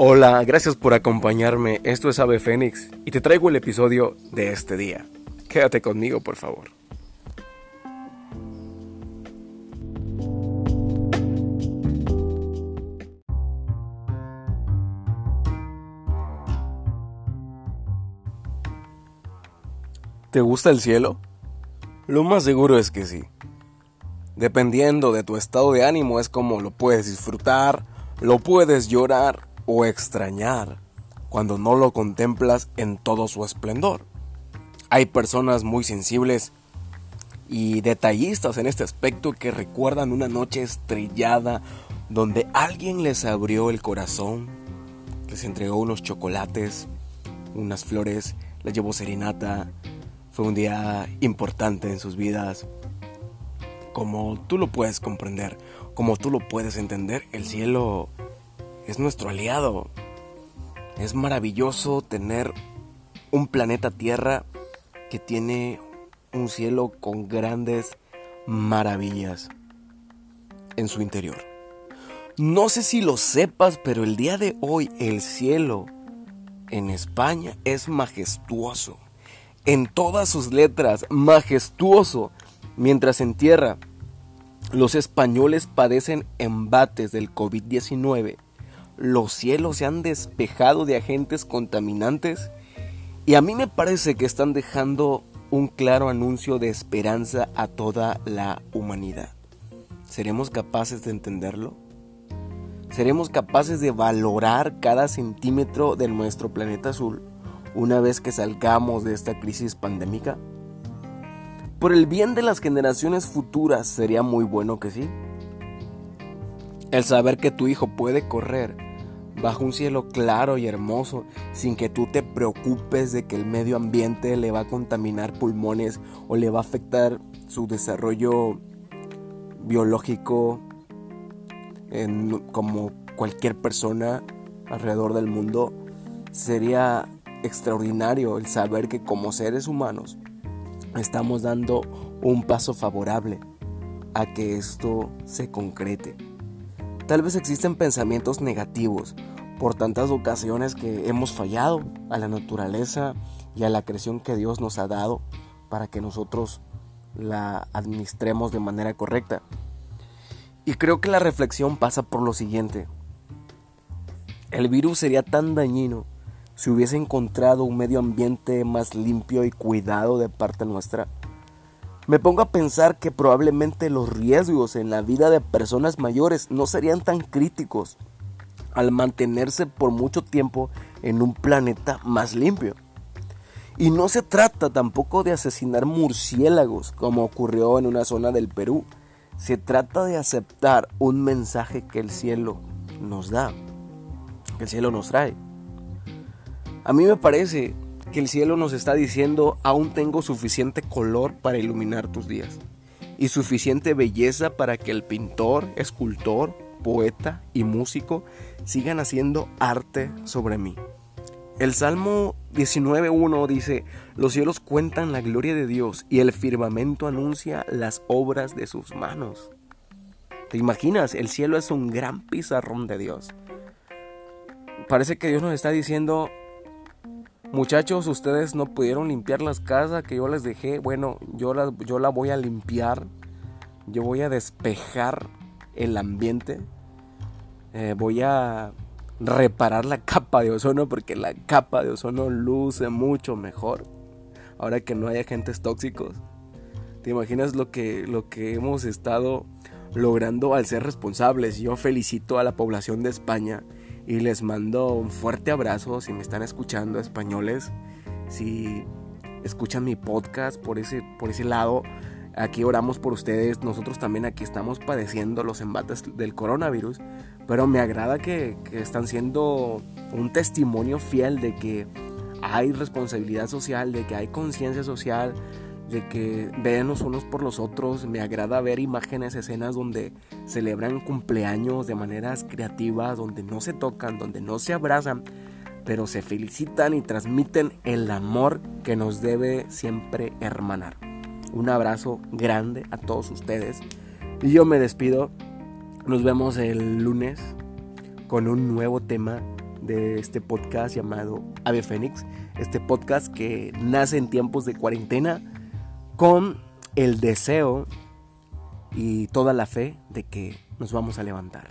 Hola, gracias por acompañarme. Esto es Ave Fénix y te traigo el episodio de este día. Quédate conmigo, por favor. ¿Te gusta el cielo? Lo más seguro es que sí. Dependiendo de tu estado de ánimo es como lo puedes disfrutar, lo puedes llorar o extrañar cuando no lo contemplas en todo su esplendor. Hay personas muy sensibles y detallistas en este aspecto que recuerdan una noche estrellada donde alguien les abrió el corazón, les entregó unos chocolates, unas flores, les llevó serenata. Fue un día importante en sus vidas. Como tú lo puedes comprender, como tú lo puedes entender, el cielo es nuestro aliado. Es maravilloso tener un planeta Tierra que tiene un cielo con grandes maravillas en su interior. No sé si lo sepas, pero el día de hoy el cielo en España es majestuoso. En todas sus letras, majestuoso. Mientras en tierra los españoles padecen embates del COVID-19 los cielos se han despejado de agentes contaminantes y a mí me parece que están dejando un claro anuncio de esperanza a toda la humanidad. ¿Seremos capaces de entenderlo? ¿Seremos capaces de valorar cada centímetro de nuestro planeta azul una vez que salgamos de esta crisis pandémica? Por el bien de las generaciones futuras sería muy bueno que sí. El saber que tu hijo puede correr bajo un cielo claro y hermoso, sin que tú te preocupes de que el medio ambiente le va a contaminar pulmones o le va a afectar su desarrollo biológico como cualquier persona alrededor del mundo, sería extraordinario el saber que como seres humanos estamos dando un paso favorable a que esto se concrete. Tal vez existen pensamientos negativos por tantas ocasiones que hemos fallado a la naturaleza y a la creación que Dios nos ha dado para que nosotros la administremos de manera correcta. Y creo que la reflexión pasa por lo siguiente. El virus sería tan dañino si hubiese encontrado un medio ambiente más limpio y cuidado de parte nuestra me pongo a pensar que probablemente los riesgos en la vida de personas mayores no serían tan críticos al mantenerse por mucho tiempo en un planeta más limpio. Y no se trata tampoco de asesinar murciélagos como ocurrió en una zona del Perú. Se trata de aceptar un mensaje que el cielo nos da, que el cielo nos trae. A mí me parece que el cielo nos está diciendo, aún tengo suficiente color para iluminar tus días y suficiente belleza para que el pintor, escultor, poeta y músico sigan haciendo arte sobre mí. El Salmo 19.1 dice, los cielos cuentan la gloria de Dios y el firmamento anuncia las obras de sus manos. ¿Te imaginas? El cielo es un gran pizarrón de Dios. Parece que Dios nos está diciendo, Muchachos, ustedes no pudieron limpiar las casas que yo les dejé. Bueno, yo la, yo la voy a limpiar. Yo voy a despejar el ambiente. Eh, voy a reparar la capa de ozono porque la capa de ozono luce mucho mejor. Ahora que no hay agentes tóxicos. ¿Te imaginas lo que, lo que hemos estado logrando al ser responsables? Yo felicito a la población de España y les mando un fuerte abrazo si me están escuchando españoles, si escuchan mi podcast por ese, por ese lado. Aquí oramos por ustedes, nosotros también aquí estamos padeciendo los embates del coronavirus, pero me agrada que, que están siendo un testimonio fiel de que hay responsabilidad social, de que hay conciencia social, de que veamos unos por los otros. Me agrada ver imágenes, escenas donde celebran cumpleaños de maneras creativas, donde no se tocan, donde no se abrazan, pero se felicitan y transmiten el amor que nos debe siempre hermanar. Un abrazo grande a todos ustedes. Y yo me despido. Nos vemos el lunes con un nuevo tema de este podcast llamado Ave Fénix, este podcast que nace en tiempos de cuarentena con el deseo y toda la fe de que nos vamos a levantar.